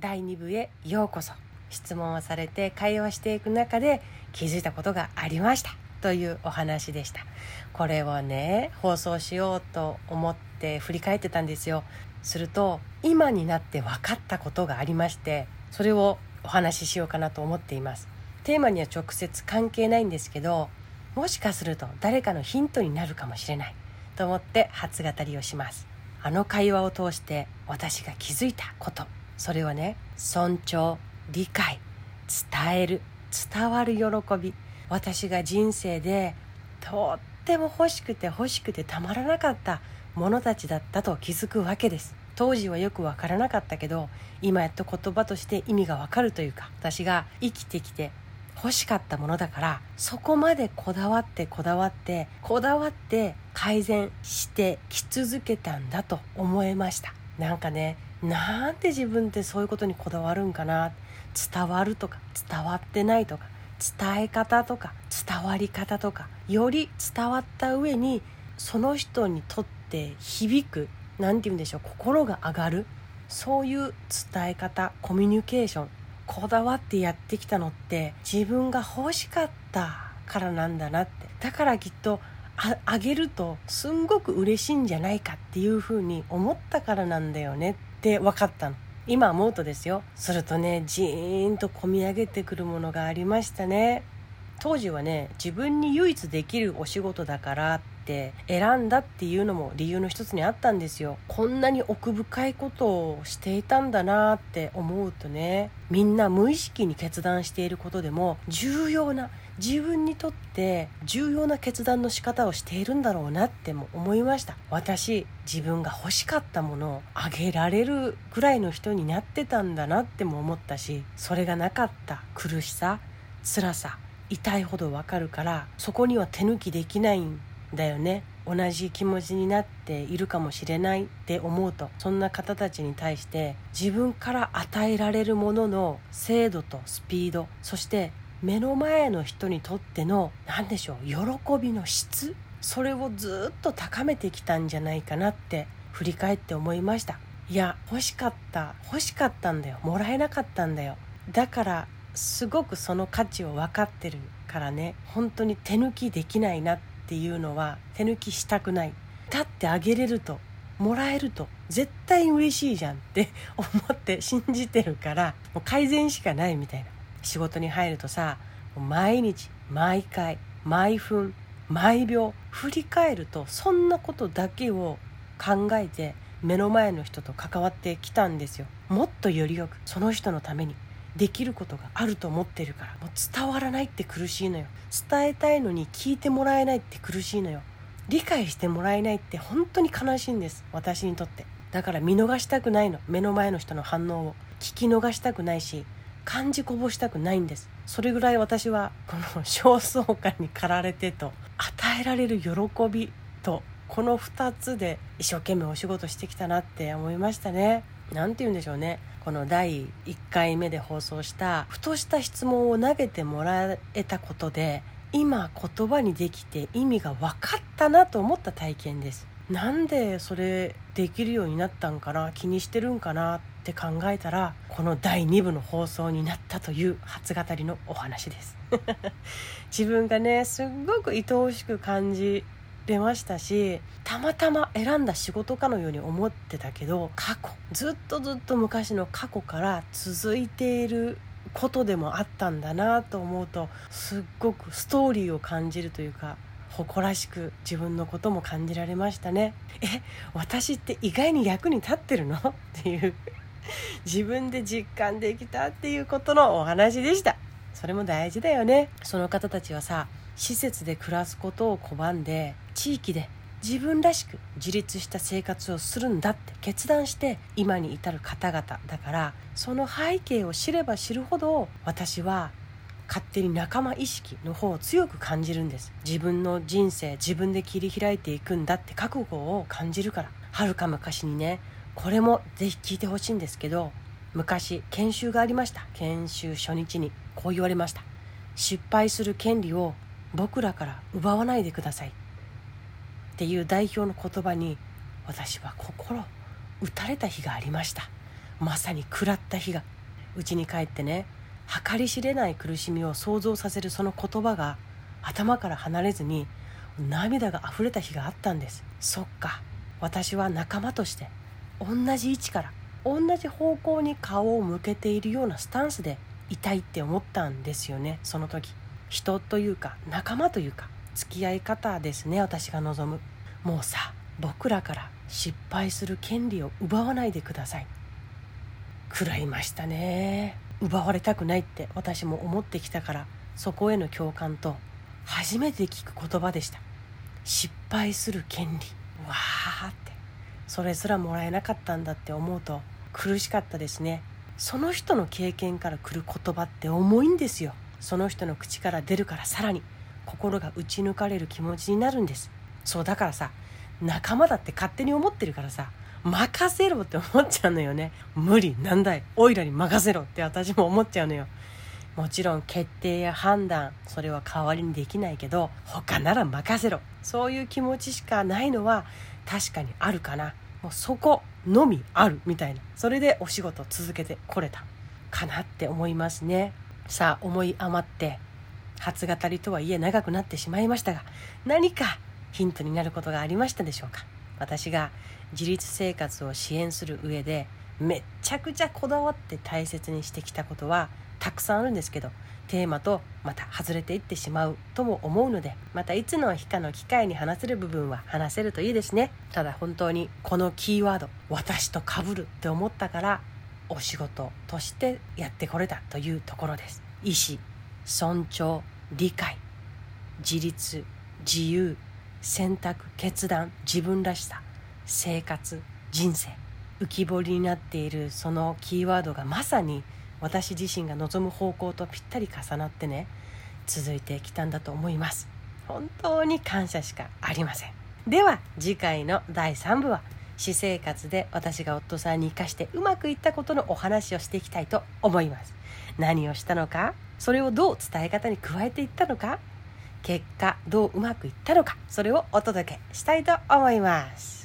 第2部へようこそ。質問をされて会話していく中で気づいたことがありましたというお話でした。これをね放送しようと思って振り返ってたんですよ。すると今になって分かったことがありましてそれをお話ししようかなと思っています。テーマには直接関係ないんですけどもしかすると誰かのヒントになるかもしれない。と思って初語りをします。あの会話を通して私が気づいたこと。それはね尊重理解伝える伝わる喜び。私が人生でとっても欲しくて欲しくてたまらなかったものたちだったと気づくわけです。当時はよくわからなかったけど今やっと言葉として意味がわかるというか私が生きてきて欲しかったものだからそこまでこだわってこだわってこだわって改善してき続けたんだと思えました。なんかねなんで自分ってそういうことにこだわるんかな？伝わるとか伝わってないとか伝え方とか伝わり方とかより伝わった上にその人にとって響く何て言うんでしょう心が上がるそういう伝え方コミュニケーションこだわってやってきたのって自分が欲しかったからなんだなって。だからきっとあげるとすんごく嬉しいんじゃないかっていうふうに思ったからなんだよねって分かったの。今思うとですよ。するとねジーンと込み上げてくるものがありましたね。当時はね自分に唯一できるお仕事だからって選んだっていうのも理由の一つにあったんですよ。こんなに奥深いことをしていたんだなって思うとねみんな無意識に決断していることでも重要な自分にとって重要な決断の仕方をしているんだろうなっても思いました。私自分が欲しかったものをあげられるぐらいの人になってたんだなっても思ったしそれがなかった苦しさ辛さ痛いほどわかるからそこには手抜きできないんだよね。同じ気持ちになっているかもしれないって思うとそんな方たちに対して自分から与えられるものの精度とスピードそして目の前の人にとっての何でしょう喜びの質それをずっと高めてきたんじゃないかなって振り返って思いました。いや欲しかった欲しかったんだよ。もらえなかったんだよ。だからすごくその価値を分かってるからね。本当に手抜きできないなっていうのは手抜きしたくない。立ってあげれるともらえると絶対嬉しいじゃんって思って信じてるからもう改善しかないみたいな。仕事に入るとさ毎日毎回毎分毎秒振り返るとそんなことだけを考えて目の前の人と関わってきたんですよ。もっとよりよくその人のためにできることがあると思ってるからもう伝わらないって苦しいのよ。伝えたいのに聞いてもらえないって苦しいのよ。理解してもらえないって本当に悲しいんです私にとって。だから見逃したくないの目の前の人の反応を。聞き逃したくないし感じこぼしたくないんです。それぐらい私はこの 焦燥感に駆られてと与えられる喜びとこの2つで一生懸命お仕事してきたなって思いましたね。何て言うんでしょうね。この第1回目で放送したふとした質問を投げてもらえたことで今言葉にできて意味が分かったなと思った体験です。なんでそれできるようになったんかな気にしてるんかなって考えたらこの第2部の放送になったという初語りのお話です。自分がねすっごく愛おしく感じれましたしたまたま選んだ仕事かのように思ってたけど過去ずっとずっと昔の過去から続いていることでもあったんだなと思うとすっごくストーリーを感じるというか誇らしく自分のことも感じられましたねえ私って意外に役に立ってるの？っていう自分で実感できたっていうことのお話でしたそれも大事だよねその方たちはさ施設で暮らすことを拒んで地域で自分らしく自立した生活をするんだって決断して今に至る方々だからその背景を知れば知るほど私は勝手に仲間意識の方を強く感じるんです。自分の人生自分で切り開いていくんだって覚悟を感じるから。はるか昔にねこれもぜひ聞いてほしいんですけど昔研修がありました。研修初日にこう言われました。失敗する権利を僕らから奪わないでください。っていう代表の言葉に私は心打たれた日がありました。まさに食らった日が。家に帰ってね計り知れない苦しみを想像させるその言葉が頭から離れずに涙が溢れた日があったんです。そっか。私は仲間として同じ位置から同じ方向に顔を向けているようなスタンスでいたいって思ったんですよね。その時。人というか仲間というか付き合い方ですね私が望む。もうさ僕らから失敗する権利を奪わないでください。食らいましたね。奪われたくないって私も思ってきたからそこへの共感と初めて聞く言葉でした。失敗する権利。わーって。それすらもらえなかったんだって思うと苦しかったですね。その人の経験から来る言葉って重いんですよ。その人の口から出るからさらに心が打ち抜かれる気持ちになるんです。そうだからさ仲間だって勝手に思ってるからさ任せろって思っちゃうのよね。無理なんだい。おいらに任せろって私も思っちゃうのよ。もちろん決定や判断それは代わりにできないけど他なら任せろ。そういう気持ちしかないのは確かにあるかな。もうそこのみあるみたいな。それでお仕事続けてこれた。かなって思いますね。さあ思い余って初語りとはいえ長くなってしまいましたが何かヒントになることがありましたでしょうか？私が自立生活を支援する上でめっちゃくちゃこだわって大切にしてきたことはたくさんあるんですけどテーマとまた外れていってしまうとも思うのでまたいつの日かの機会に話せる部分は話せるといいですね。ただ本当にこのキーワード私と被るって思ったからお仕事としてやってこれたというところです。意思尊重理解自立自由選択決断自分らしさ生活人生浮き彫りになっているそのキーワードがまさに私自身が望む方向とぴったり重なってね続いてきたんだと思います。本当に感謝しかありません。では次回の第3部は私生活で私が夫さんに生かしてうまくいったことのお話をしていきたいと思います。何をしたのかそれをどう伝え方に加えていったのか結果どううまくいったのかそれをお届けしたいと思います。